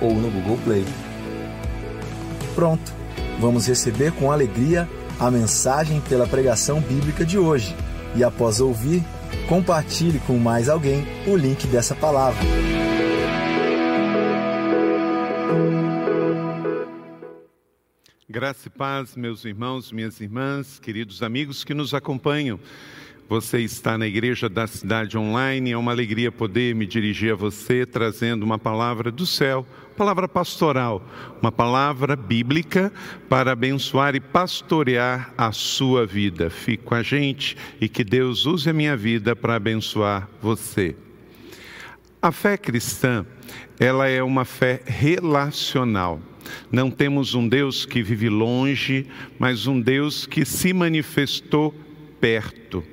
ou no Google Play. Pronto, vamos receber com alegria a mensagem pela pregação bíblica de hoje. E após ouvir, compartilhe com mais alguém o link dessa palavra. Graça e paz, meus irmãos, minhas irmãs, queridos amigos que nos acompanham. Você está na Igreja da Cidade Online, é uma alegria poder me dirigir a você trazendo uma palavra do céu, palavra pastoral, uma palavra bíblica para abençoar e pastorear a sua vida. Fique com a gente e que Deus use a minha vida para abençoar você. A fé cristã, ela é uma fé relacional. Não temos um Deus que vive longe, mas um Deus que se manifestou perto.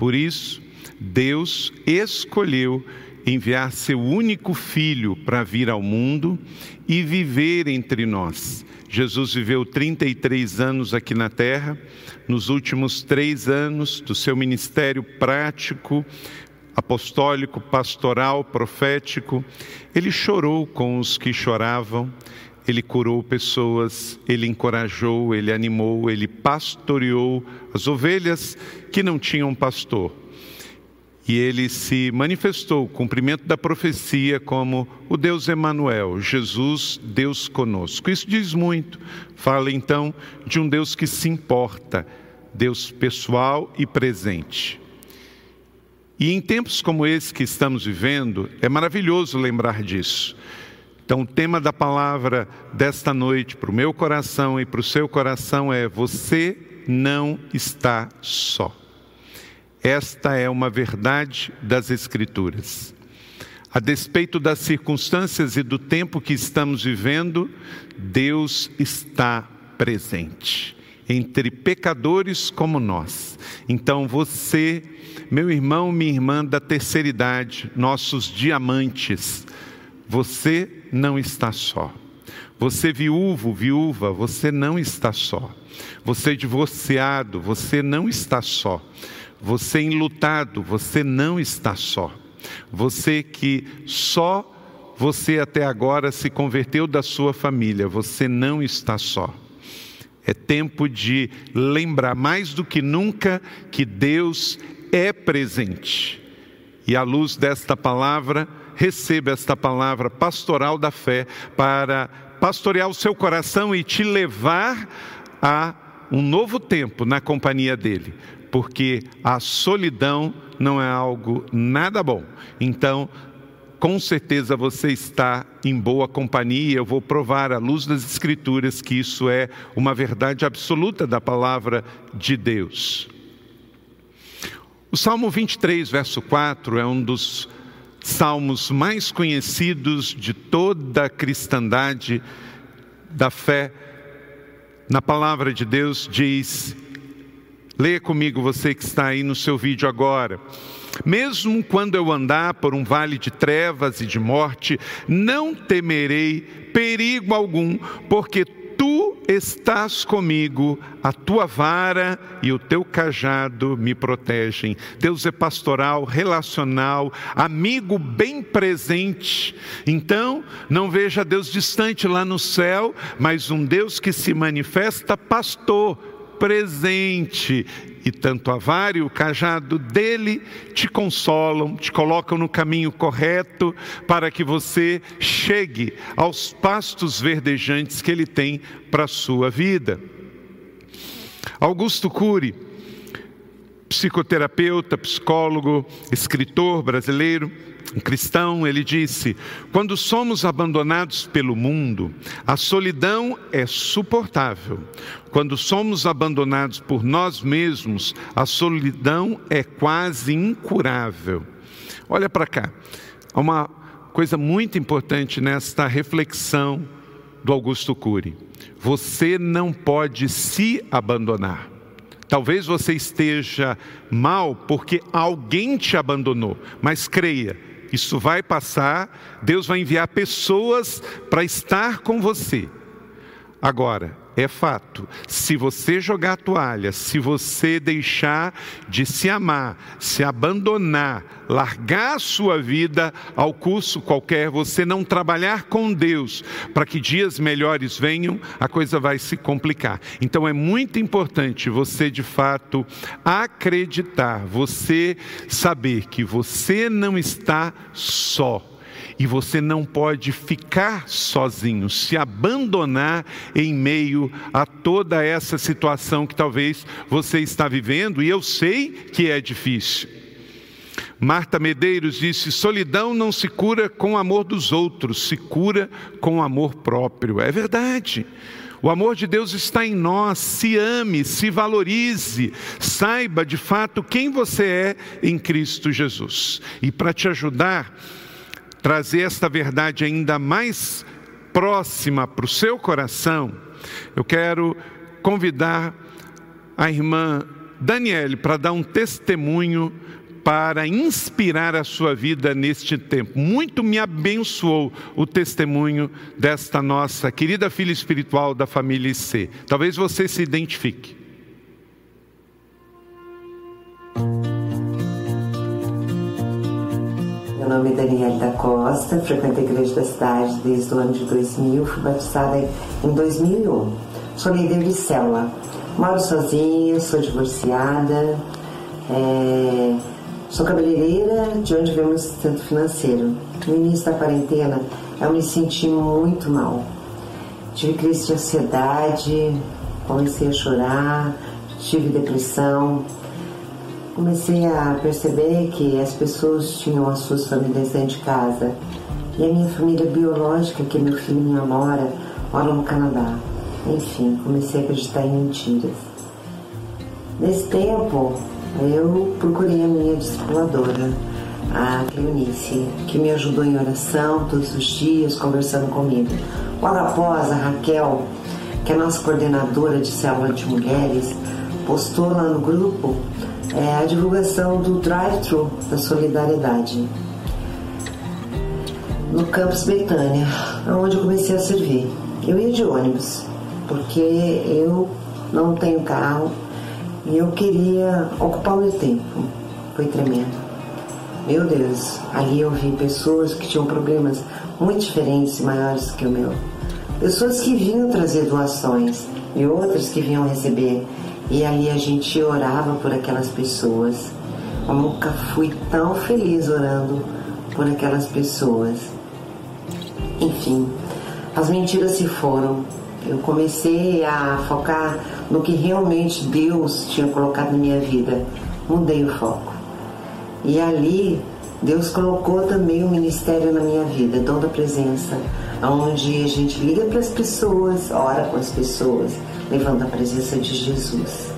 Por isso, Deus escolheu enviar seu único filho para vir ao mundo e viver entre nós. Jesus viveu 33 anos aqui na terra, nos últimos três anos do seu ministério prático, apostólico, pastoral, profético, ele chorou com os que choravam, ele curou pessoas, ele encorajou, ele animou, ele pastoreou as ovelhas que não tinham pastor. E ele se manifestou, cumprimento da profecia, como o Deus Emanuel, Jesus, Deus conosco. Isso diz muito. Fala então de um Deus que se importa, Deus pessoal e presente. E em tempos como esse que estamos vivendo, é maravilhoso lembrar disso. Então, o tema da palavra desta noite para o meu coração e para o seu coração é: Você não está só. Esta é uma verdade das Escrituras. A despeito das circunstâncias e do tempo que estamos vivendo, Deus está presente entre pecadores como nós. Então, você, meu irmão, minha irmã da terceira idade, nossos diamantes, você não está só. Você viúvo, viúva, você não está só. Você divorciado, você não está só. Você enlutado, você não está só. Você que só você até agora se converteu da sua família, você não está só. É tempo de lembrar mais do que nunca que Deus é presente. E à luz desta palavra, receba esta palavra pastoral da fé para pastorear o seu coração e te levar a um novo tempo na companhia dele, porque a solidão não é algo nada bom. Então, com certeza você está em boa companhia. Eu vou provar à luz das Escrituras que isso é uma verdade absoluta da palavra de Deus. O Salmo 23, verso 4 é um dos salmos mais conhecidos de toda a cristandade da fé, na palavra de Deus diz: leia comigo você que está aí no seu vídeo agora. Mesmo quando eu andar por um vale de trevas e de morte, não temerei perigo algum, porque estás comigo, a tua vara e o teu cajado me protegem. Deus é pastoral, relacional, amigo bem presente. Então, não veja Deus distante lá no céu, mas um Deus que se manifesta pastor presente e tanto a vara e o cajado dele te consolam, te colocam no caminho correto para que você chegue aos pastos verdejantes que ele tem para a sua vida. Augusto Cury, psicoterapeuta, psicólogo, escritor brasileiro, um cristão, ele disse: quando somos abandonados pelo mundo, a solidão é suportável. Quando somos abandonados por nós mesmos, a solidão é quase incurável. Olha para cá, uma coisa muito importante nesta reflexão do Augusto Cury. Você não pode se abandonar. Talvez você esteja mal porque alguém te abandonou, mas creia, isso vai passar, Deus vai enviar pessoas para estar com você. Agora, é fato. Se você jogar a toalha, se você deixar de se amar, se abandonar, largar a sua vida ao curso qualquer, você não trabalhar com Deus para que dias melhores venham, a coisa vai se complicar. Então é muito importante você de fato acreditar, você saber que você não está só e você não pode ficar sozinho, se abandonar em meio a toda essa situação que talvez você está vivendo, e eu sei que é difícil. Marta Medeiros disse: solidão não se cura com o amor dos outros, se cura com o amor próprio. É verdade. O amor de Deus está em nós. Se ame, se valorize, saiba de fato quem você é em Cristo Jesus. E para te ajudar, trazer esta verdade ainda mais próxima para o seu coração, eu quero convidar a irmã Daniele para dar um testemunho para inspirar a sua vida neste tempo. Muito me abençoou o testemunho desta nossa querida filha espiritual da família IC. Talvez você se identifique. Meu nome é Daniela da Costa, frequento a Igreja da Cidade desde o ano de 2000, fui batizada em 2001. Sou líder de célula. Moro sozinha, sou divorciada, é, sou cabeleireira, de onde vem o sustento financeiro. No início da quarentena, eu me senti muito mal. Tive crise de ansiedade, comecei a chorar, tive depressão, comecei a perceber que as pessoas tinham as suas famílias dentro de casa. E a minha família biológica, que meu filho e minha mora, mora no Canadá. Enfim, comecei a acreditar em mentiras. Nesse tempo, eu procurei a minha discipuladora, a Cleonice, que me ajudou em oração todos os dias, conversando comigo. Logo após, a Raquel, que é nossa coordenadora de célula de mulheres, postou lá no grupo é a divulgação do drive-thru da solidariedade no campus Betânia, onde eu comecei a servir. Eu ia de ônibus, porque eu não tenho carro e eu queria ocupar o meu tempo. Foi tremendo. Meu Deus, ali eu vi pessoas que tinham problemas muito diferentes e maiores que o meu. Pessoas que vinham trazer doações e outras que vinham receber e ali a gente orava por aquelas pessoas. Eu nunca fui tão feliz orando por aquelas pessoas. Enfim, as mentiras se foram. Eu comecei a focar no que realmente Deus tinha colocado na minha vida. Mudei o foco. E ali Deus colocou também o um ministério na minha vida, dom da presença, onde a gente liga para as pessoas, ora com as pessoas, levando a presença de Jesus.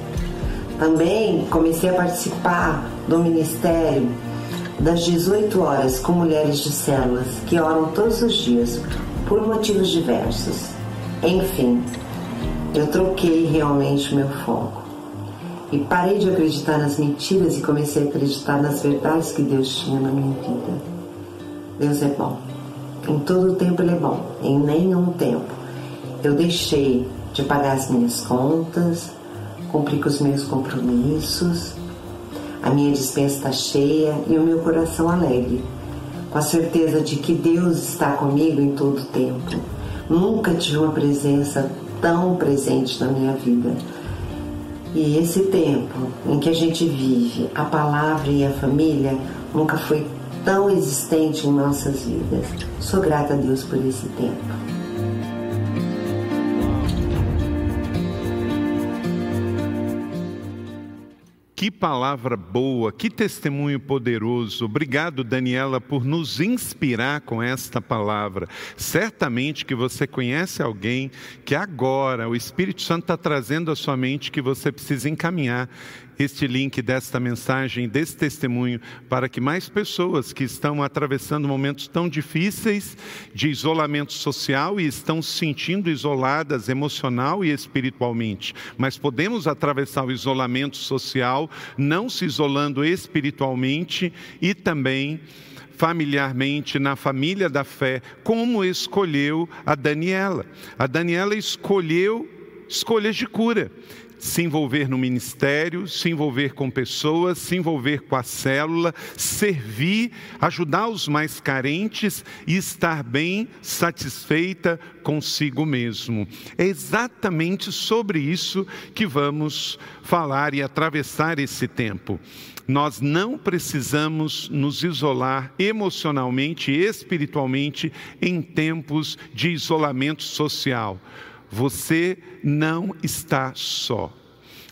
Também comecei a participar do ministério das 18 horas com mulheres de células que oram todos os dias por motivos diversos. Enfim, eu troquei realmente meu foco e parei de acreditar nas mentiras e comecei a acreditar nas verdades que Deus tinha na minha vida. Deus é bom. Em todo tempo Ele é bom. Em nenhum tempo eu deixei de pagar as minhas contas, cumprir com os meus compromissos. A minha dispensa está cheia e o meu coração alegre, com a certeza de que Deus está comigo em todo o tempo. Nunca tive uma presença tão presente na minha vida. E esse tempo em que a gente vive, a palavra e a família nunca foi tão existente em nossas vidas. Sou grata a Deus por esse tempo. Que palavra boa, que testemunho poderoso. Obrigado, Daniela, por nos inspirar com esta palavra. Certamente que você conhece alguém que agora o Espírito Santo está trazendo à sua mente que você precisa encaminhar este link desta mensagem, desse testemunho, para que mais pessoas que estão atravessando momentos tão difíceis de isolamento social e estão se sentindo isoladas emocional e espiritualmente, mas podemos atravessar o isolamento social não se isolando espiritualmente e também familiarmente na família da fé, como escolheu a Daniela. A Daniela escolheu escolhas de cura se envolver no ministério, se envolver com pessoas, se envolver com a célula, servir, ajudar os mais carentes e estar bem satisfeita consigo mesmo. É exatamente sobre isso que vamos falar e atravessar esse tempo. Nós não precisamos nos isolar emocionalmente e espiritualmente em tempos de isolamento social. Você não está só.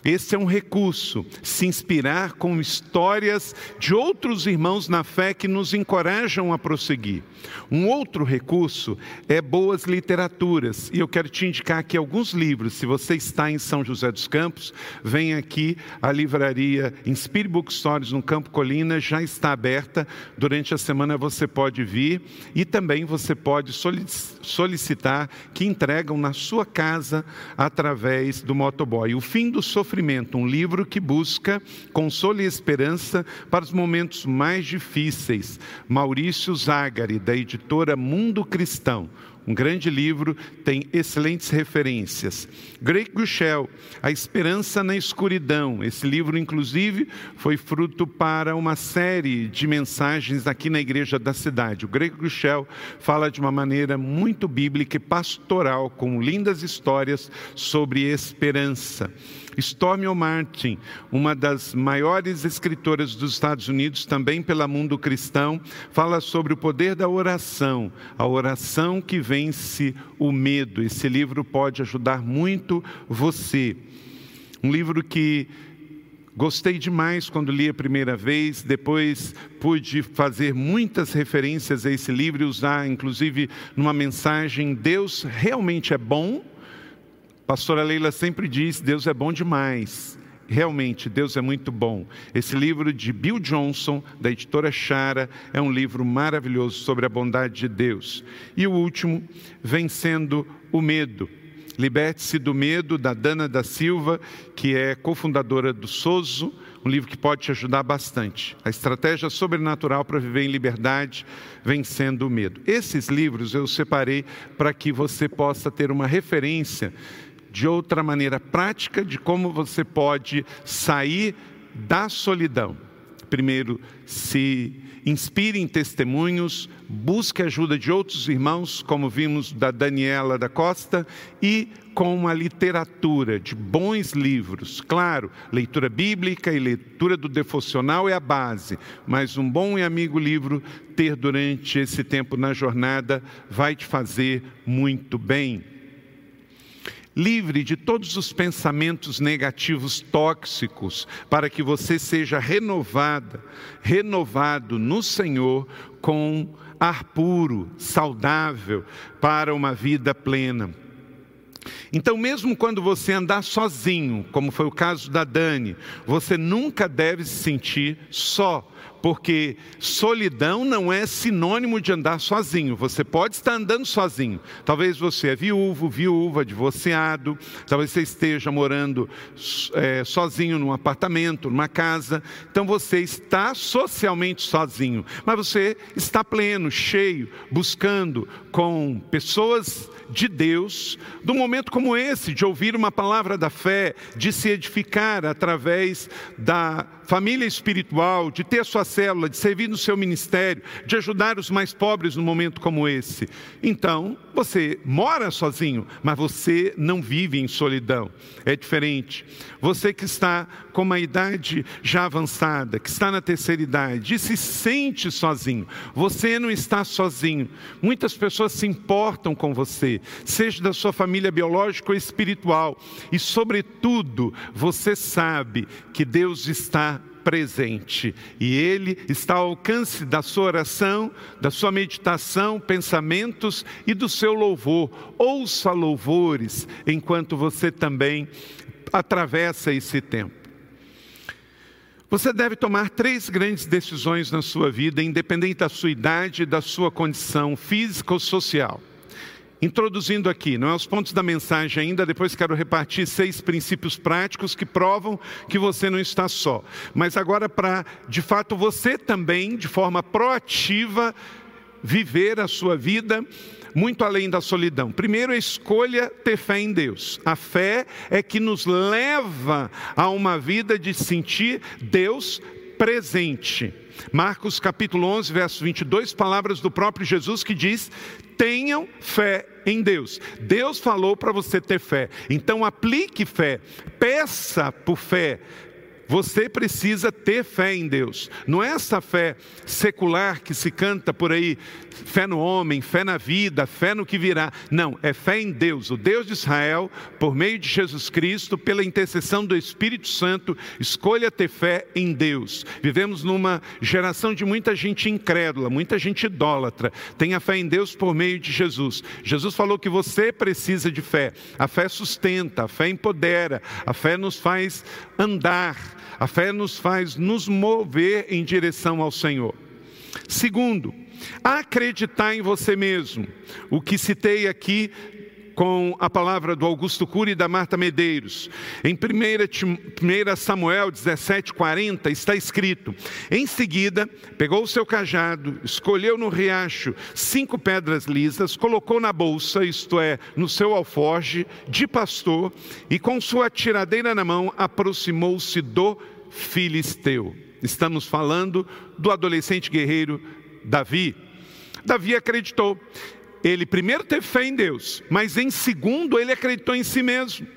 Esse é um recurso, se inspirar com histórias de outros irmãos na fé que nos encorajam a prosseguir. Um outro recurso é boas literaturas, e eu quero te indicar aqui alguns livros. Se você está em São José dos Campos, vem aqui a livraria Inspire Bookstores no Campo Colina, já está aberta. Durante a semana você pode vir e também você pode solicitar que entregam na sua casa através do motoboy. O fim do sofrimento Sofrimento, um livro que busca consolo e esperança para os momentos mais difíceis. Maurício Zagari, da editora Mundo Cristão. Um grande livro, tem excelentes referências. Greg Gushel, A Esperança na Escuridão. Esse livro, inclusive, foi fruto para uma série de mensagens aqui na igreja da cidade. O Greg Gushel fala de uma maneira muito bíblica e pastoral, com lindas histórias sobre esperança. Stormy Martin, uma das maiores escritoras dos Estados Unidos, também pela Mundo Cristão, fala sobre o poder da oração, a oração que vence o medo. Esse livro pode ajudar muito você. Um livro que Gostei demais quando li a primeira vez, depois pude fazer muitas referências a esse livro e usar, inclusive, numa mensagem: Deus realmente é bom Pastora Leila sempre diz: Deus é bom demais. Realmente, Deus é muito bom. Esse livro de Bill Johnson, da editora Chara, é um livro maravilhoso sobre a bondade de Deus. E o último, Vencendo o Medo. Liberte-se do Medo, da Dana da Silva, que é cofundadora do Soso, um livro que pode te ajudar bastante. A estratégia sobrenatural para viver em liberdade, vencendo o medo. Esses livros eu separei para que você possa ter uma referência de outra maneira prática de como você pode sair da solidão. Primeiro, se inspire em testemunhos, busque ajuda de outros irmãos, como vimos da Daniela da Costa, e com a literatura de bons livros. Claro, leitura bíblica e leitura do devocional é a base, mas um bom e amigo livro ter durante esse tempo na jornada vai te fazer muito bem livre de todos os pensamentos negativos tóxicos, para que você seja renovada, renovado no Senhor com ar puro, saudável, para uma vida plena. Então, mesmo quando você andar sozinho, como foi o caso da Dani, você nunca deve se sentir só, porque solidão não é sinônimo de andar sozinho. Você pode estar andando sozinho. Talvez você é viúvo, viúva, divorciado, talvez você esteja morando é, sozinho num apartamento, numa casa. Então você está socialmente sozinho, mas você está pleno, cheio, buscando com pessoas de Deus, num momento como esse, de ouvir uma palavra da fé, de se edificar através da família espiritual, de ter sua célula, de servir no seu ministério, de ajudar os mais pobres num momento como esse. Então, você mora sozinho, mas você não vive em solidão. É diferente. Você que está com uma idade já avançada, que está na terceira idade e se sente sozinho, você não está sozinho. Muitas pessoas se importam com você, seja da sua família biológica ou espiritual, e, sobretudo, você sabe que Deus está presente e Ele está ao alcance da sua oração, da sua meditação, pensamentos e do seu louvor. Ouça louvores enquanto você também atravessa esse tempo. Você deve tomar três grandes decisões na sua vida, independente da sua idade, da sua condição física ou social. Introduzindo aqui, não é os pontos da mensagem ainda, depois quero repartir seis princípios práticos que provam que você não está só. Mas agora, para de fato você também, de forma proativa, viver a sua vida muito além da solidão. Primeiro, a escolha ter fé em Deus. A fé é que nos leva a uma vida de sentir Deus presente. Marcos capítulo 11, verso 22, palavras do próprio Jesus que diz: tenham fé em Deus. Deus falou para você ter fé, então aplique fé, peça por fé, você precisa ter fé em Deus. Não é essa fé secular que se canta por aí, fé no homem, fé na vida, fé no que virá. Não, é fé em Deus, o Deus de Israel, por meio de Jesus Cristo, pela intercessão do Espírito Santo, escolha ter fé em Deus. Vivemos numa geração de muita gente incrédula, muita gente idólatra. Tenha fé em Deus por meio de Jesus. Jesus falou que você precisa de fé. A fé sustenta, a fé empodera, a fé nos faz andar a fé nos faz nos mover em direção ao Senhor. Segundo, acreditar em você mesmo. O que citei aqui com a palavra do Augusto Cury e da Marta Medeiros. Em 1 Samuel 17,40 está escrito: Em seguida, pegou o seu cajado, escolheu no riacho cinco pedras lisas, colocou na bolsa, isto é, no seu alforge de pastor, e com sua tiradeira na mão, aproximou-se do filisteu. Estamos falando do adolescente guerreiro Davi. Davi acreditou. Ele primeiro teve fé em Deus, mas em segundo ele acreditou em si mesmo.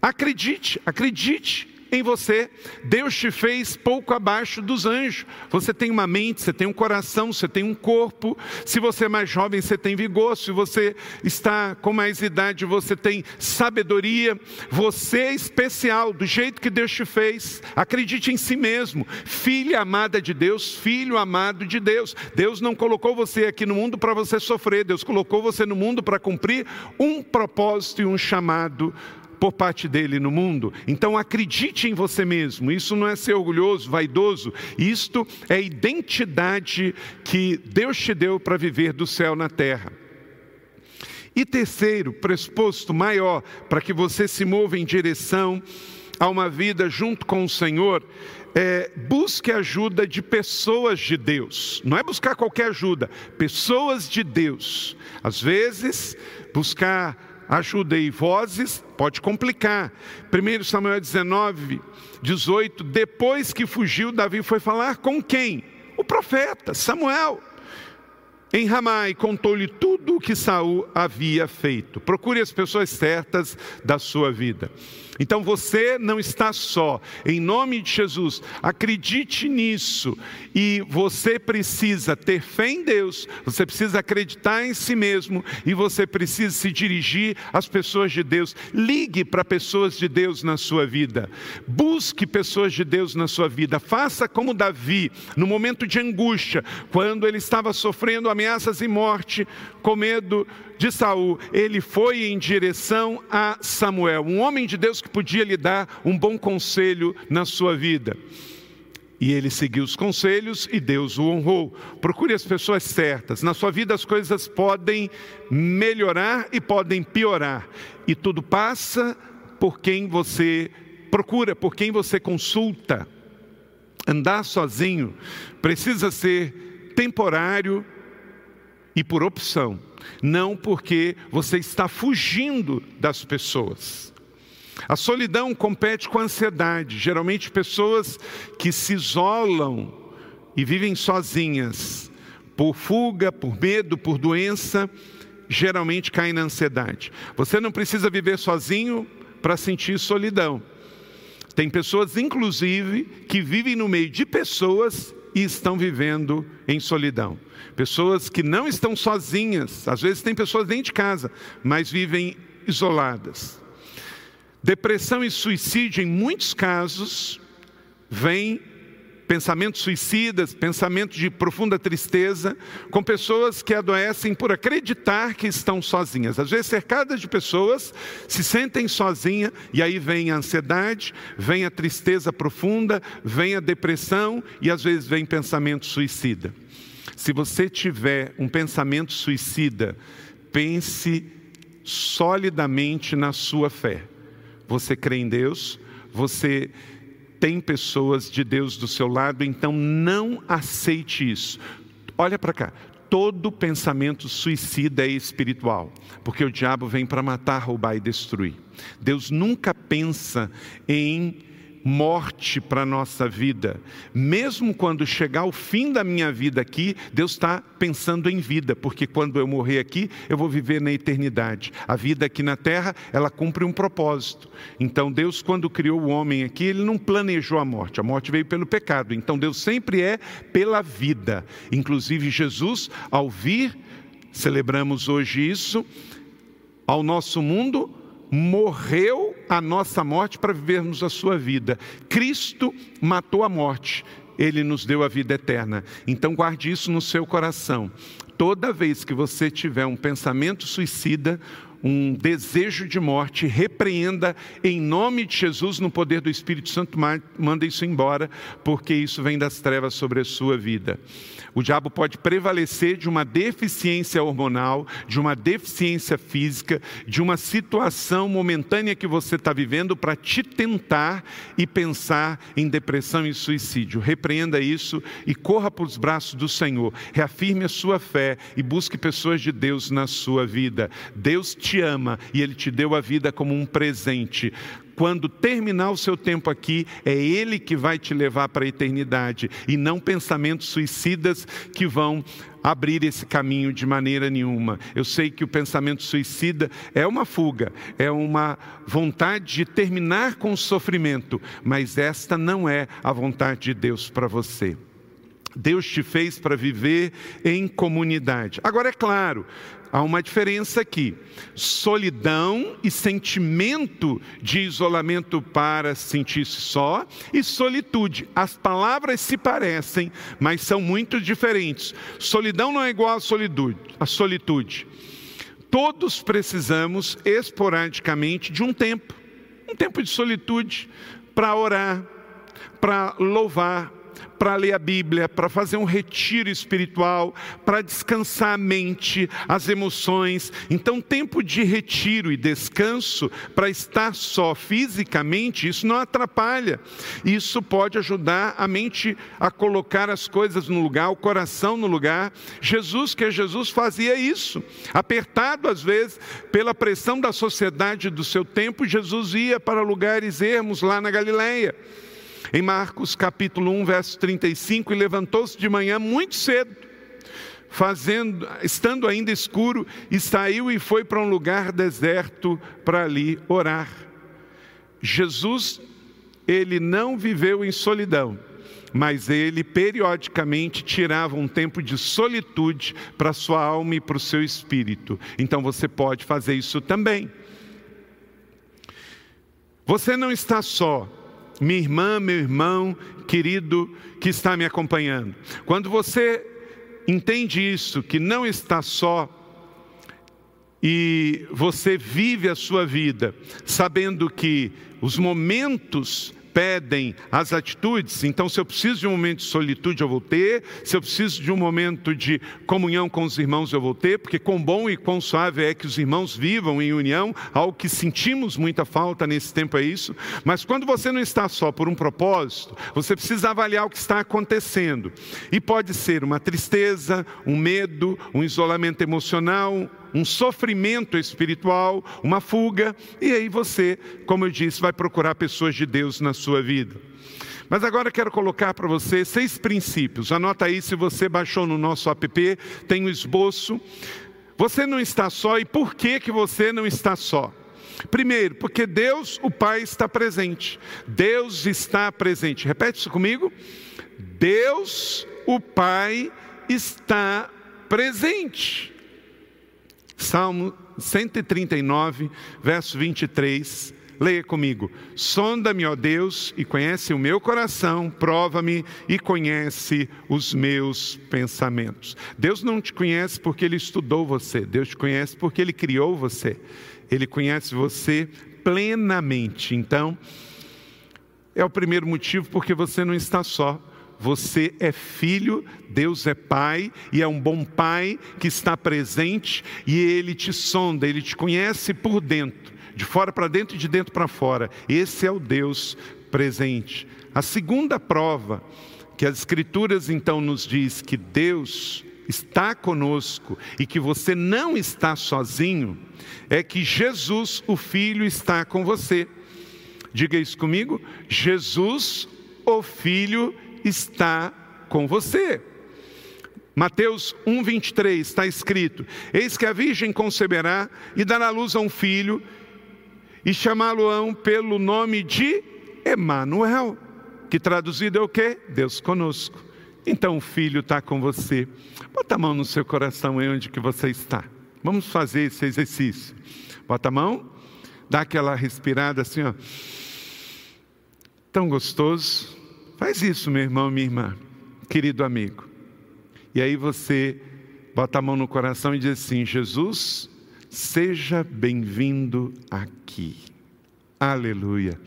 Acredite, acredite em você. Deus te fez pouco abaixo dos anjos. Você tem uma mente, você tem um coração, você tem um corpo. Se você é mais jovem, você tem vigor. Se você está com mais idade, você tem sabedoria. Você é especial, do jeito que Deus te fez. Acredite em si mesmo. Filha amada de Deus, filho amado de Deus. Deus não colocou você aqui no mundo para você sofrer. Deus colocou você no mundo para cumprir um propósito e um chamado por parte dele no mundo. Então acredite em você mesmo. Isso não é ser orgulhoso, vaidoso. Isto é a identidade que Deus te deu para viver do céu na terra. E terceiro, pressuposto maior para que você se mova em direção a uma vida junto com o Senhor, é, busque ajuda de pessoas de Deus. Não é buscar qualquer ajuda, pessoas de Deus. Às vezes, buscar ajudei vozes, pode complicar. 1 Samuel 19, 18, depois que fugiu, Davi foi falar com quem? O profeta, Samuel. Em Ramai contou-lhe tudo o que Saul havia feito. Procure as pessoas certas da sua vida. Então você não está só. Em nome de Jesus, acredite nisso. E você precisa ter fé em Deus, você precisa acreditar em si mesmo e você precisa se dirigir às pessoas de Deus. Ligue para pessoas de Deus na sua vida. Busque pessoas de Deus na sua vida. Faça como Davi, no momento de angústia, quando ele estava sofrendo ameaças e morte, com medo de Saul, ele foi em direção a Samuel, um homem de Deus que podia lhe dar um bom conselho na sua vida. E ele seguiu os conselhos e Deus o honrou. Procure as pessoas certas. Na sua vida as coisas podem melhorar e podem piorar. E tudo passa por quem você procura, por quem você consulta. Andar sozinho precisa ser temporário e por opção, não porque você está fugindo das pessoas. A solidão compete com a ansiedade. Geralmente, pessoas que se isolam e vivem sozinhas, por fuga, por medo, por doença, geralmente caem na ansiedade. Você não precisa viver sozinho para sentir solidão. Tem pessoas, inclusive, que vivem no meio de pessoas e estão vivendo em solidão. Pessoas que não estão sozinhas, às vezes tem pessoas dentro de casa, mas vivem isoladas. Depressão e suicídio, em muitos casos, vêm pensamentos suicidas, pensamentos de profunda tristeza, com pessoas que adoecem por acreditar que estão sozinhas. Às vezes, cercadas de pessoas, se sentem sozinhas e aí vem a ansiedade, vem a tristeza profunda, vem a depressão e às vezes vem pensamento suicida. Se você tiver um pensamento suicida, pense solidamente na sua fé. Você crê em Deus, você tem pessoas de Deus do seu lado, então não aceite isso. Olha para cá. Todo pensamento suicida é espiritual, porque o diabo vem para matar, roubar e destruir. Deus nunca pensa em morte para a nossa vida. Mesmo quando chegar o fim da minha vida aqui, Deus está pensando em vida, porque quando eu morrer aqui, eu vou viver na eternidade. A vida aqui na terra, ela cumpre um propósito. Então, Deus, quando criou o homem aqui, ele não planejou a morte, a morte veio pelo pecado. Então, Deus sempre é pela vida. Inclusive, Jesus, ao vir, celebramos hoje isso, ao nosso mundo, morreu a nossa morte para vivermos a sua vida. Cristo matou a morte, ele nos deu a vida eterna. Então guarde isso no seu coração. Toda vez que você tiver um pensamento suicida, um desejo de morte, repreenda em nome de Jesus, no poder do Espírito Santo, manda isso embora, porque isso vem das trevas sobre a sua vida. O diabo pode prevalecer de uma deficiência hormonal, de uma deficiência física, de uma situação momentânea que você está vivendo para te tentar e pensar em depressão e suicídio. Repreenda isso e corra para os braços do Senhor. Reafirme a sua fé e busque pessoas de Deus na sua vida. Deus te ama e Ele te deu a vida como um presente quando terminar o seu tempo aqui, é Ele que vai te levar para a eternidade e não pensamentos suicidas que vão abrir esse caminho de maneira nenhuma. Eu sei que o pensamento suicida é uma fuga, é uma vontade de terminar com o sofrimento, mas esta não é a vontade de Deus para você. Deus te fez para viver em comunidade. Agora, é claro, há uma diferença aqui: solidão e sentimento de isolamento para sentir-se só, e solitude. As palavras se parecem, mas são muito diferentes. Solidão não é igual à solitude. A solitude. Todos precisamos esporadicamente de um tempo, um tempo de solitude para orar, para louvar, para ler a Bíblia, para fazer um retiro espiritual, para descansar a mente, as emoções. Então, tempo de retiro e descanso para estar só fisicamente, isso não atrapalha. Isso pode ajudar a mente a colocar as coisas no lugar, o coração no lugar. Jesus, que é Jesus, fazia isso. Apertado às vezes pela pressão da sociedade do seu tempo, Jesus ia para lugares ermos lá na Galileia em Marcos capítulo 1, verso 35, e levantou-se de manhã muito cedo, fazendo, estando ainda escuro, e saiu e foi para um lugar deserto para ali orar. Jesus, ele não viveu em solidão, mas ele periodicamente tirava um tempo de solitude para sua alma e para o seu espírito. Então você pode fazer isso também. Você não está só, minha irmã, meu irmão querido que está me acompanhando. Quando você entende isso, que não está só, e você vive a sua vida sabendo que os momentos pedem as atitudes. Então, se eu preciso de um momento de solitude, eu vou ter. Se eu preciso de um momento de comunhão com os irmãos, eu vou ter. Porque quão bom e quão suave é que os irmãos vivam em união, algo que sentimos muita falta nesse tempo é isso. Mas quando você não está só por um propósito, você precisa avaliar o que está acontecendo. E pode ser uma tristeza, um medo, um isolamento emocional, um sofrimento espiritual, uma fuga, e aí você, como eu disse, vai procurar pessoas de Deus na sua vida. Mas agora quero colocar para você seis princípios. Anota aí se você baixou no nosso app, tem o um esboço. Você não está só e por que que você não está só? Primeiro, porque Deus, o Pai, está presente. Deus está presente. Repete isso comigo. Deus, o Pai, está presente. Salmo 139, verso 23. Leia comigo. Sonda-me, ó Deus, e conhece o meu coração, prova-me e conhece os meus pensamentos. Deus não te conhece porque ele estudou você, Deus te conhece porque ele criou você. Ele conhece você plenamente. Então, é o primeiro motivo porque você não está só. Você é filho, Deus é pai e é um bom pai que está presente e ele te sonda, ele te conhece por dentro, de fora para dentro e de dentro para fora. Esse é o Deus presente. A segunda prova que as escrituras então nos diz que Deus está conosco e que você não está sozinho, é que Jesus, o Filho, está com você. Diga isso comigo. Jesus, o Filho, está com você. Mateus 1:23 está escrito: Eis que a virgem conceberá e dará luz a um filho e chamá-lo-ão pelo nome de Emanuel, que traduzido é o quê? Deus conosco. Então o filho está com você. Bota a mão no seu coração aí onde que você está. Vamos fazer esse exercício. Bota a mão, dá aquela respirada assim, ó. Tão gostoso. Faz isso, meu irmão, minha irmã, querido amigo. E aí você bota a mão no coração e diz assim: Jesus, seja bem-vindo aqui. Aleluia.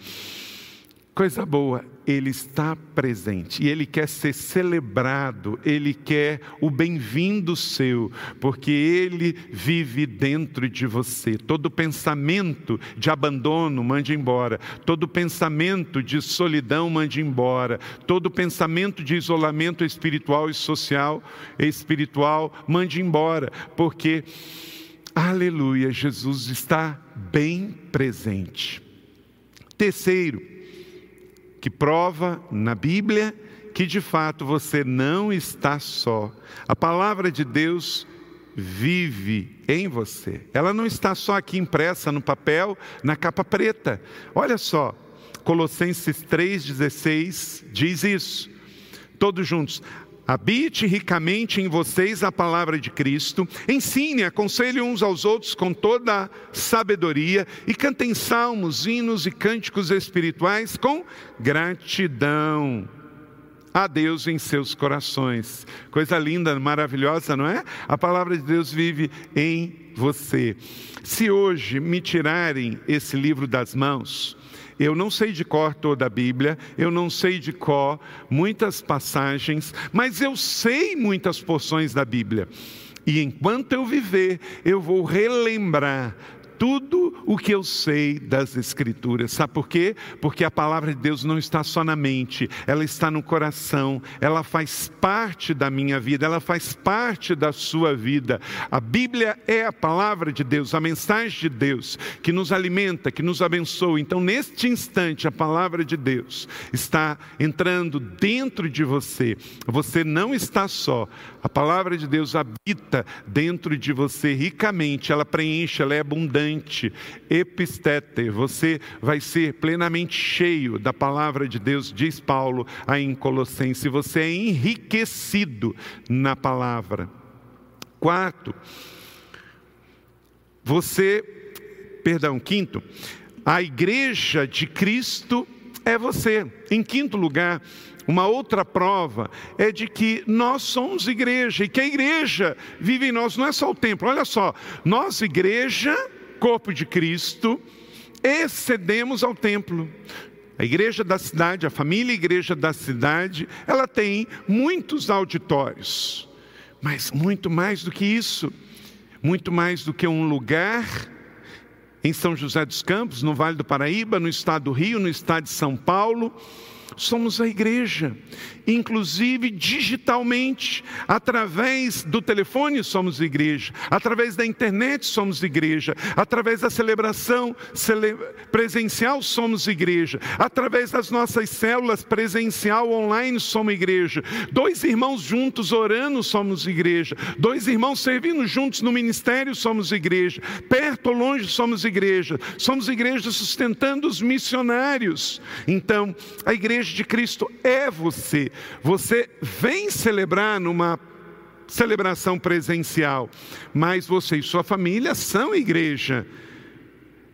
Coisa boa, Ele está presente e Ele quer ser celebrado, Ele quer o bem-vindo seu, porque Ele vive dentro de você. Todo pensamento de abandono, mande embora. Todo pensamento de solidão, mande embora. Todo pensamento de isolamento espiritual e social, espiritual, mande embora, porque, aleluia, Jesus está bem presente. Terceiro, que prova na Bíblia que de fato você não está só. A palavra de Deus vive em você. Ela não está só aqui impressa no papel, na capa preta. Olha só, Colossenses 3,16 diz isso. Todos juntos. Habite ricamente em vocês a palavra de Cristo, ensine, aconselhe uns aos outros com toda sabedoria e cantem salmos, hinos e cânticos espirituais com gratidão a Deus em seus corações. Coisa linda, maravilhosa, não é? A palavra de Deus vive em você. Se hoje me tirarem esse livro das mãos, eu não sei de cor toda a Bíblia, eu não sei de cor muitas passagens, mas eu sei muitas porções da Bíblia. E enquanto eu viver, eu vou relembrar tudo o que eu sei das Escrituras. Sabe por quê? Porque a palavra de Deus não está só na mente, ela está no coração, ela faz parte da minha vida, ela faz parte da sua vida. A Bíblia é a palavra de Deus, a mensagem de Deus que nos alimenta, que nos abençoa. Então, neste instante, a palavra de Deus está entrando dentro de você. Você não está só, a palavra de Deus habita dentro de você ricamente, ela preenche, ela é abundante abundante, epistete, você vai ser plenamente cheio da palavra de Deus, diz Paulo aí em Colossenses, você é enriquecido na palavra. Quarto, você, perdão, quinto, a igreja de Cristo é você. Em quinto lugar, uma outra prova é de que nós somos igreja e que a igreja vive em nós, não é só o templo, olha só, nós, igreja, corpo de Cristo, excedemos ao templo. A igreja da cidade, a família igreja da cidade, ela tem muitos auditórios, mas muito mais do que isso, muito mais do que um lugar em São José dos Campos, no Vale do Paraíba, no estado do Rio, no estado de São Paulo, somos a igreja, inclusive digitalmente, através do telefone somos igreja, através da internet somos igreja, através da celebração cele... presencial somos igreja, através das nossas células presencial online somos igreja, dois irmãos juntos orando somos igreja, dois irmãos servindo juntos no ministério somos igreja, perto ou longe somos igreja, somos igreja sustentando os missionários. Então, a igreja igreja de Cristo é você. Você vem celebrar numa celebração presencial, mas você e sua família são igreja.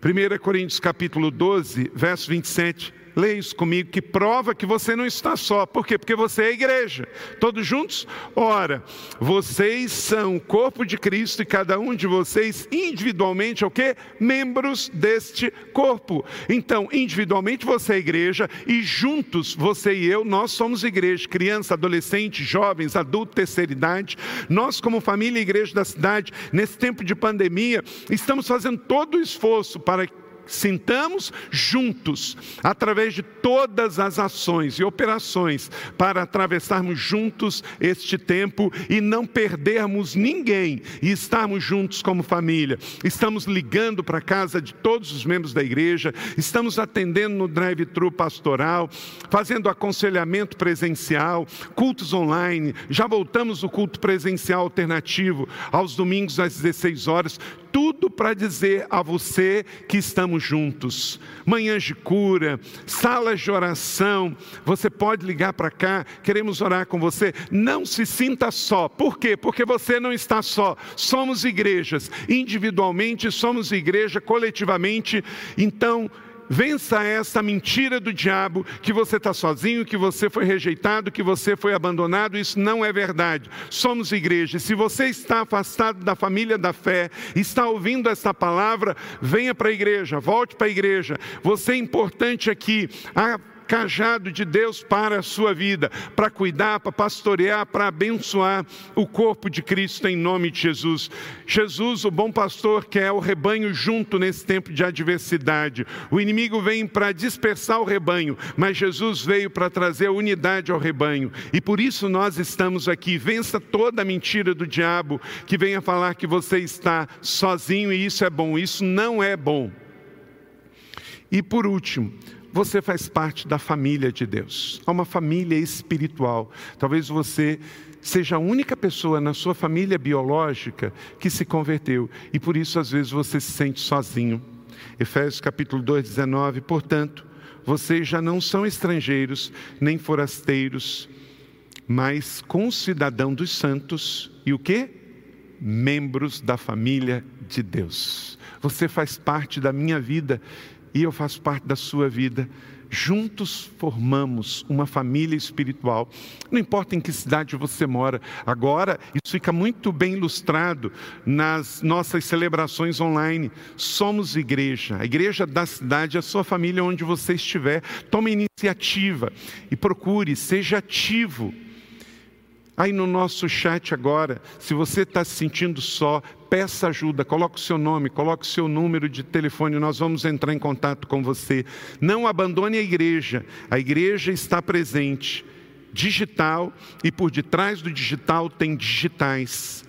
1 Coríntios capítulo 12, verso 27. Leia isso comigo, que prova que você não está só. Por quê? Porque você é a igreja. Todos juntos? Ora, vocês são o corpo de Cristo e cada um de vocês individualmente é o quê? Membros deste corpo. Então, individualmente você é a igreja e juntos, você e eu, nós somos igreja. Criança, adolescente, jovens, adulto, terceira idade. Nós, como família e igreja da cidade, nesse tempo de pandemia, estamos fazendo todo o esforço para sintamos juntos, através de todas as ações e operações, para atravessarmos juntos este tempo e não perdermos ninguém e estarmos juntos como família. Estamos ligando para a casa de todos os membros da igreja, estamos atendendo no drive-thru pastoral, fazendo aconselhamento presencial, cultos online, já voltamos o culto presencial alternativo aos domingos às 16 horas tudo para dizer a você que estamos juntos. Manhãs de cura, salas de oração, você pode ligar para cá, queremos orar com você. Não se sinta só. Por quê? Porque você não está só. Somos igrejas, individualmente somos igreja, coletivamente. Então, Vença essa mentira do diabo que você está sozinho, que você foi rejeitado, que você foi abandonado. Isso não é verdade. Somos igreja. Se você está afastado da família da fé, está ouvindo essa palavra, venha para a igreja, volte para a igreja. Você é importante aqui. A cajado de Deus para a sua vida, para cuidar, para pastorear, para abençoar o corpo de Cristo em nome de Jesus. Jesus, o bom pastor, que é o rebanho junto nesse tempo de adversidade. O inimigo vem para dispersar o rebanho, mas Jesus veio para trazer unidade ao rebanho. E por isso nós estamos aqui. Vença toda a mentira do diabo que venha falar que você está sozinho e isso é bom. Isso não é bom. E por último, você faz parte da família de Deus. Há uma família espiritual. Talvez você seja a única pessoa na sua família biológica que se converteu e por isso às vezes você se sente sozinho. Efésios capítulo 2, 19. Portanto, vocês já não são estrangeiros nem forasteiros, mas concidadão dos santos e o que? Membros da família de Deus. Você faz parte da minha vida e eu faço parte da sua vida. Juntos formamos uma família espiritual. Não importa em que cidade você mora. Agora, isso fica muito bem ilustrado nas nossas celebrações online. Somos igreja. A igreja da cidade é a sua família onde você estiver. Tome iniciativa e procure, seja ativo Aí no nosso chat agora, se você está se sentindo só, peça ajuda, coloque seu nome, coloque seu número de telefone, nós vamos entrar em contato com você. Não abandone a igreja, a igreja está presente, digital, e por detrás do digital tem digitais.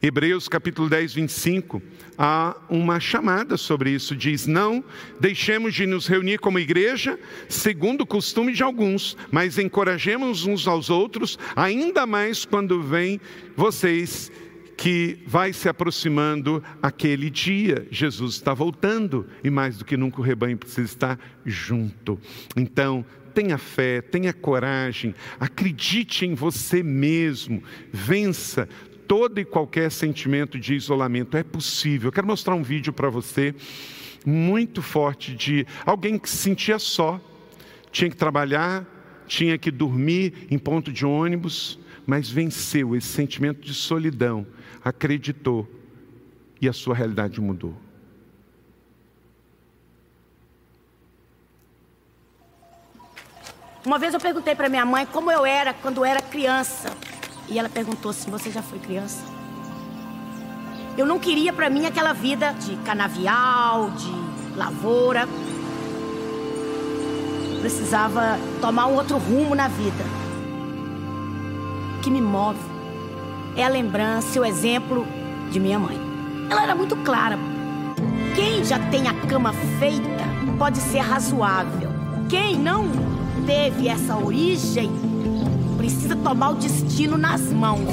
Hebreus capítulo 10, 25, há uma chamada sobre isso. Diz: Não deixemos de nos reunir como igreja, segundo o costume de alguns, mas encorajemos uns aos outros, ainda mais quando vem vocês que vai se aproximando aquele dia. Jesus está voltando e mais do que nunca o rebanho precisa estar junto. Então, tenha fé, tenha coragem, acredite em você mesmo, vença todo e qualquer sentimento de isolamento. É possível. Eu quero mostrar um vídeo para você muito forte de alguém que se sentia só, tinha que trabalhar, tinha que dormir em ponto de ônibus, mas venceu esse sentimento de solidão, acreditou e a sua realidade mudou. Uma vez eu perguntei para minha mãe como eu era quando eu era criança. E ela perguntou assim: Você já foi criança? Eu não queria para mim aquela vida de canavial, de lavoura. precisava tomar um outro rumo na vida. O que me move é a lembrança, o exemplo de minha mãe. Ela era muito clara. Quem já tem a cama feita pode ser razoável. Quem não teve essa origem precisa tomar o destino nas mãos.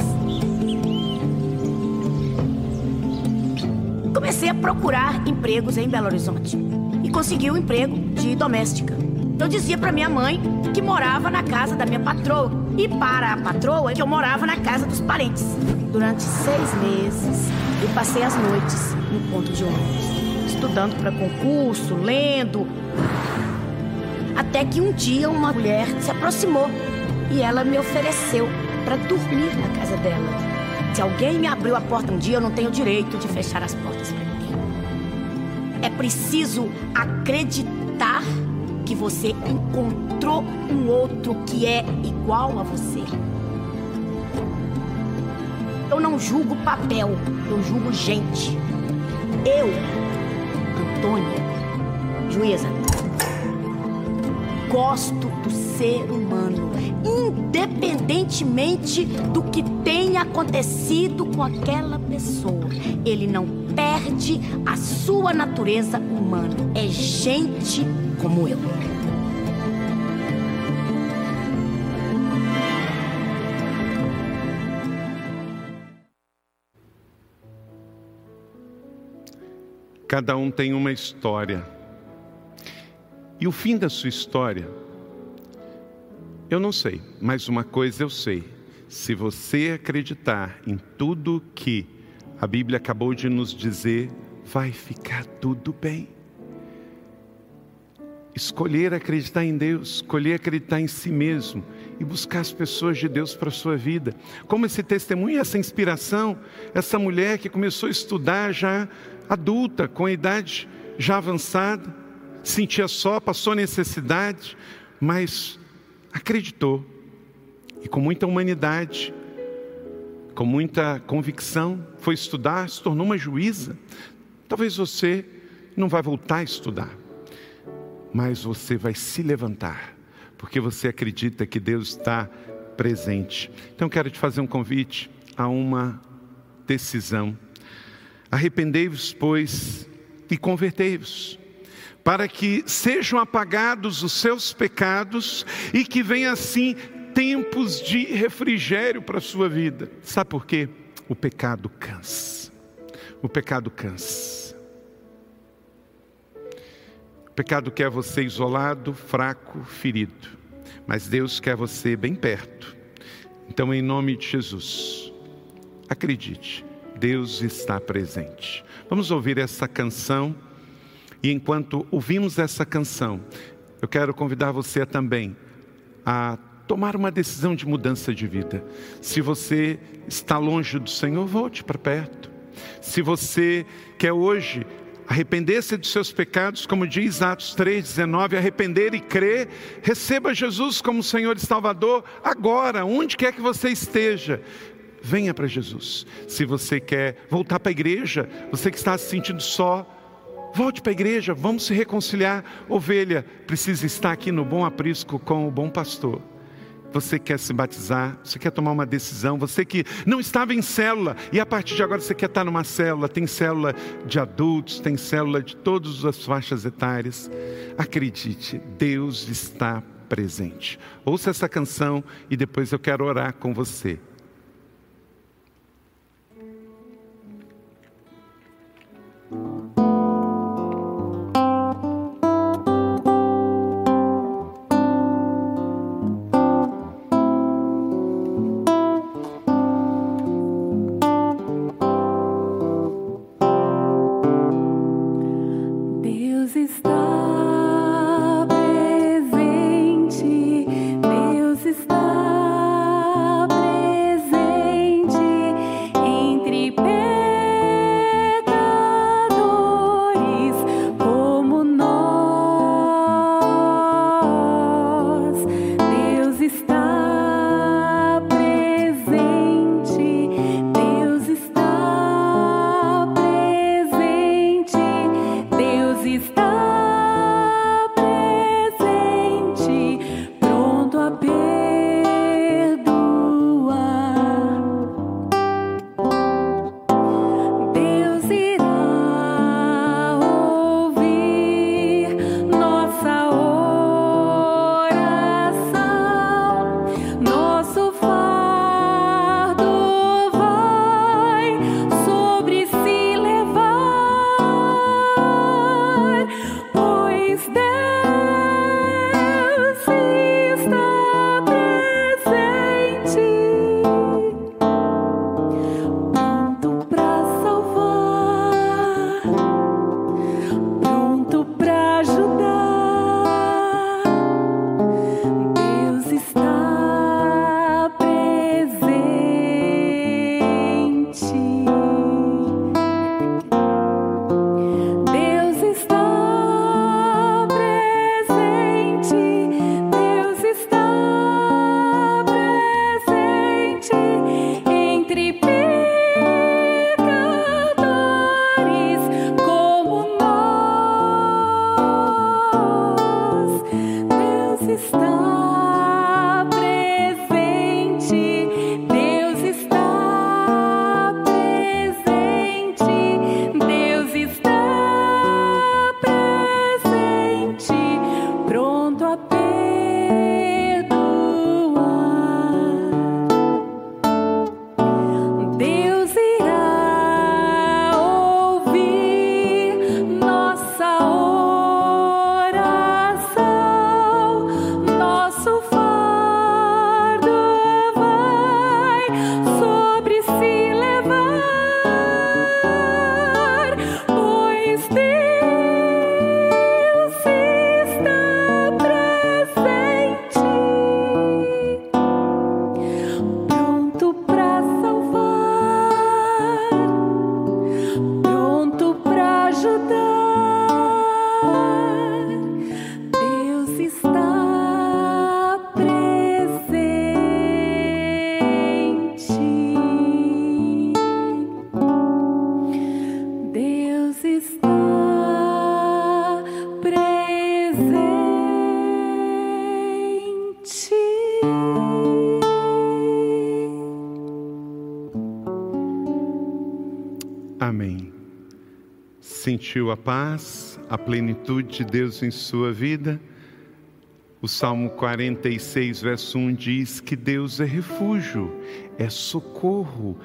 Comecei a procurar empregos em Belo Horizonte e consegui um emprego de doméstica. Eu dizia para minha mãe que morava na casa da minha patroa e para a patroa que eu morava na casa dos parentes. Durante seis meses, eu passei as noites no ponto de ônibus. estudando para concurso, lendo. Até que um dia uma mulher se aproximou e ela me ofereceu para dormir na casa dela. Se alguém me abriu a porta um dia, eu não tenho direito de fechar as portas para ninguém. É preciso acreditar que você encontrou um outro que é igual a você. Eu não julgo papel, eu julgo gente. Eu, Antônia, juíza, gosto do ser humano, independentemente do que tenha acontecido com aquela pessoa. Ele não perde a sua natureza humana. É gente como eu. Cada um tem uma história. E o fim da sua história, eu não sei, mas uma coisa eu sei: se você acreditar em tudo que a Bíblia acabou de nos dizer, vai ficar tudo bem. Escolher acreditar em Deus, escolher acreditar em si mesmo e buscar as pessoas de Deus para a sua vida. Como esse testemunho, essa inspiração, essa mulher que começou a estudar já adulta, com a idade já avançada, sentia só, passou necessidade, mas acreditou. E com muita humanidade, com muita convicção, foi estudar, se tornou uma juíza. Talvez você não vai voltar a estudar, mas você vai se levantar, porque você acredita que Deus está presente. Então quero te fazer um convite a uma decisão. Arrependei-vos, pois, e convertei-vos para que sejam apagados os seus pecados e que venha assim tempos de refrigério para a sua vida. Sabe por quê? O pecado cansa. O pecado cansa. Pecado quer você isolado, fraco, ferido. Mas Deus quer você bem perto. Então, em nome de Jesus, acredite, Deus está presente. Vamos ouvir essa canção. E enquanto ouvimos essa canção, eu quero convidar você também a tomar uma decisão de mudança de vida. Se você está longe do Senhor, volte para perto. Se você quer hoje arrepender-se dos seus pecados, como diz Atos 3,19, arrepender e crer, receba Jesus como Senhor e Salvador agora, onde quer que você esteja. Venha para Jesus. Se você quer voltar para a igreja, você que está se sentindo só, Volte para a igreja, vamos se reconciliar. Ovelha precisa estar aqui no bom aprisco com o bom pastor. Você quer se batizar, você quer tomar uma decisão, você que não estava em célula e a partir de agora você quer estar numa célula, tem célula de adultos, tem célula de todas as faixas etárias. Acredite, Deus está presente. Ouça essa canção e depois eu quero orar com você. Paz, a plenitude de Deus em sua vida? O Salmo 46, verso 1 diz que Deus é refúgio, é socorro,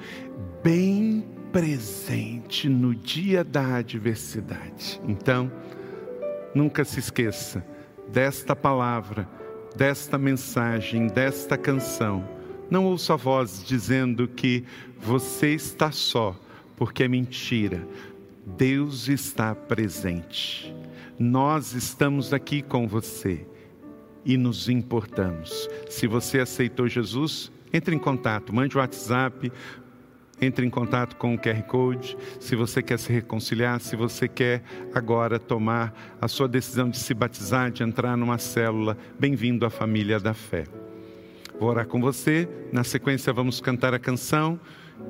bem presente no dia da adversidade. Então, nunca se esqueça desta palavra, desta mensagem, desta canção. Não ouça a voz dizendo que você está só, porque é mentira. Deus está presente. Nós estamos aqui com você e nos importamos. Se você aceitou Jesus, entre em contato, mande o WhatsApp, entre em contato com o QR Code. Se você quer se reconciliar, se você quer agora tomar a sua decisão de se batizar, de entrar numa célula, bem-vindo à família da fé. Vou orar com você, na sequência vamos cantar a canção.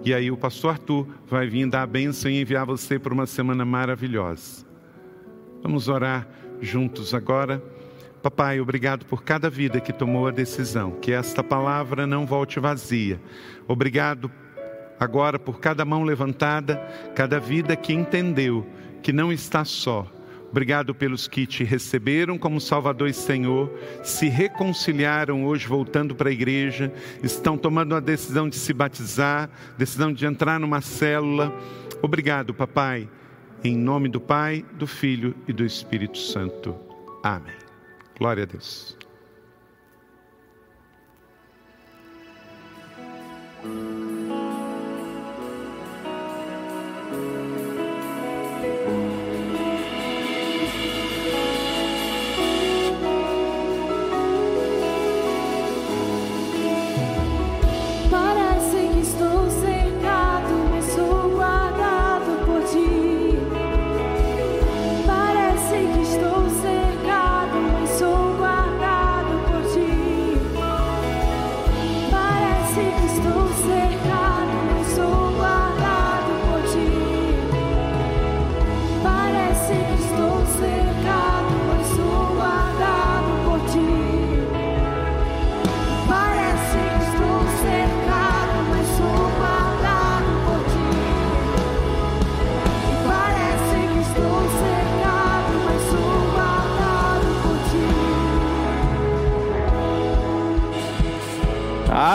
E aí o pastor Arthur vai vir dar a bênção e enviar você para uma semana maravilhosa. Vamos orar juntos agora. Papai, obrigado por cada vida que tomou a decisão, que esta palavra não volte vazia. Obrigado agora por cada mão levantada, cada vida que entendeu que não está só. Obrigado pelos que te receberam como Salvador e Senhor, se reconciliaram hoje voltando para a igreja, estão tomando a decisão de se batizar, decisão de entrar numa célula. Obrigado, papai, em nome do Pai, do Filho e do Espírito Santo. Amém. Glória a Deus.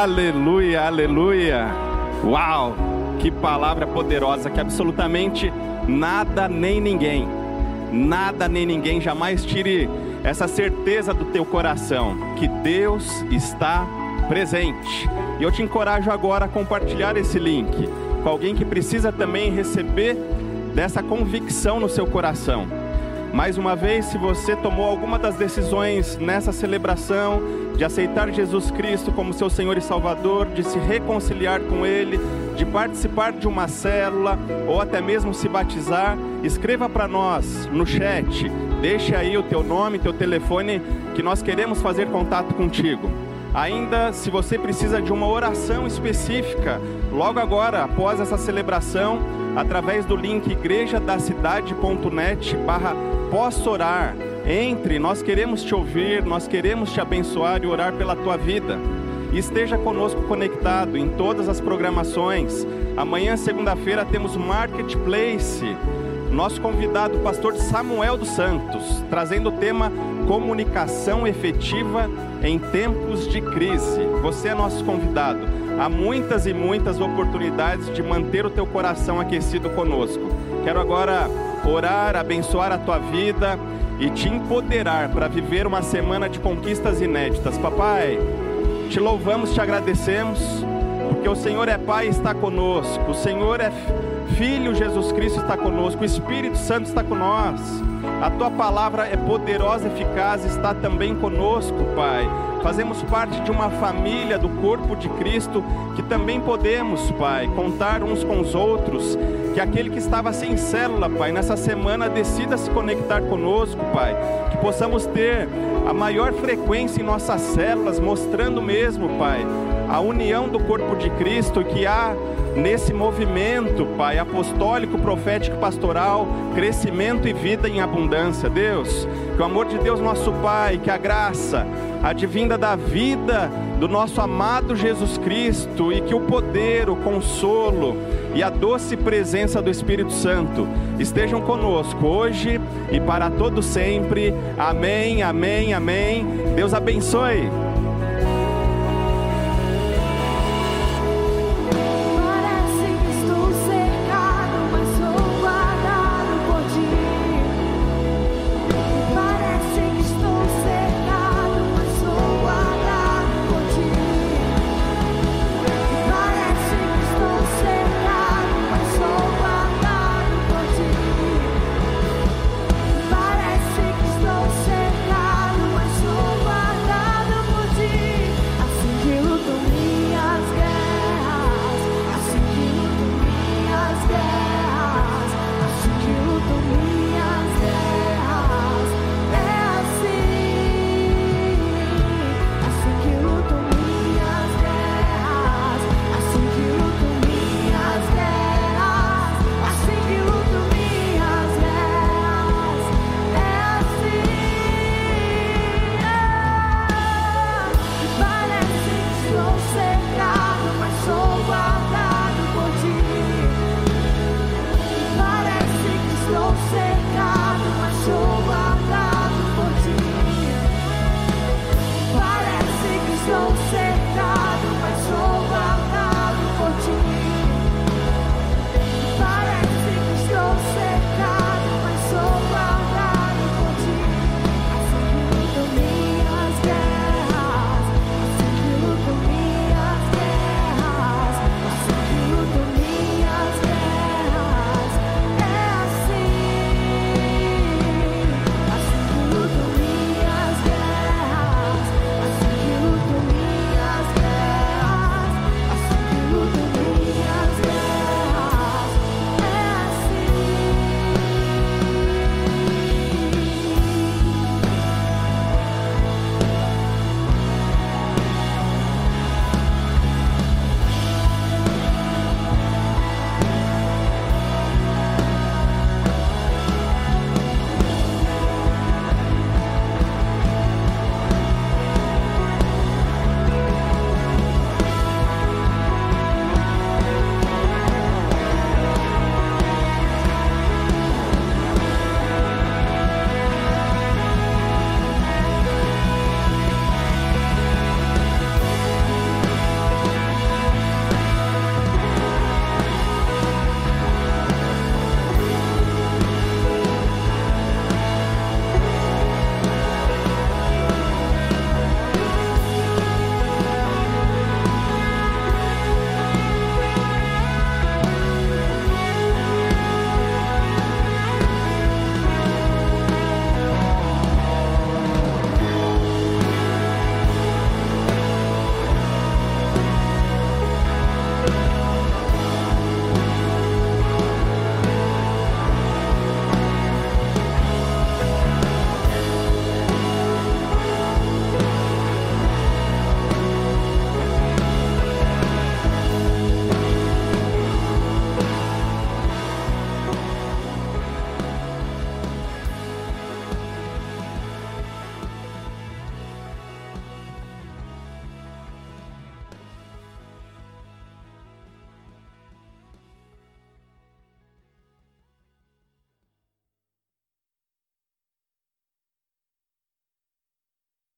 Aleluia, aleluia. Uau, que palavra poderosa que absolutamente nada nem ninguém, nada nem ninguém jamais tire essa certeza do teu coração que Deus está presente. E eu te encorajo agora a compartilhar esse link com alguém que precisa também receber dessa convicção no seu coração. Mais uma vez, se você tomou alguma das decisões nessa celebração, de aceitar Jesus Cristo como seu Senhor e Salvador, de se reconciliar com Ele, de participar de uma célula ou até mesmo se batizar, escreva para nós no chat, deixe aí o teu nome, teu telefone, que nós queremos fazer contato contigo. Ainda, se você precisa de uma oração específica, logo agora, após essa celebração, através do link igrejadacidade.net barra posso orar, entre, nós queremos te ouvir, nós queremos te abençoar e orar pela tua vida. Esteja conosco conectado em todas as programações. Amanhã, segunda-feira, temos Marketplace. Nosso convidado, o pastor Samuel dos Santos, trazendo o tema Comunicação Efetiva em Tempos de Crise. Você é nosso convidado. Há muitas e muitas oportunidades de manter o teu coração aquecido conosco. Quero agora orar, abençoar a tua vida e te empoderar para viver uma semana de conquistas inéditas. Papai, te louvamos, te agradecemos, porque o Senhor é Pai e está conosco, o Senhor é Filho, Jesus Cristo está conosco, o Espírito Santo está nós. A tua palavra é poderosa, eficaz, está também conosco, Pai. Fazemos parte de uma família do corpo de Cristo que também podemos, Pai, contar uns com os outros. Que aquele que estava sem célula, Pai, nessa semana decida se conectar conosco, Pai. Que possamos ter a maior frequência em nossas células, mostrando mesmo, Pai, a união do corpo de Cristo que há nesse movimento, Pai, apostólico, profético, pastoral, crescimento e vida em abundância. Deus, que o amor de Deus, nosso Pai, que a graça advinda da vida do nosso amado Jesus Cristo e que o poder, o consolo e a doce presença do Espírito Santo estejam conosco hoje e para todo sempre. Amém, amém, amém. Deus abençoe.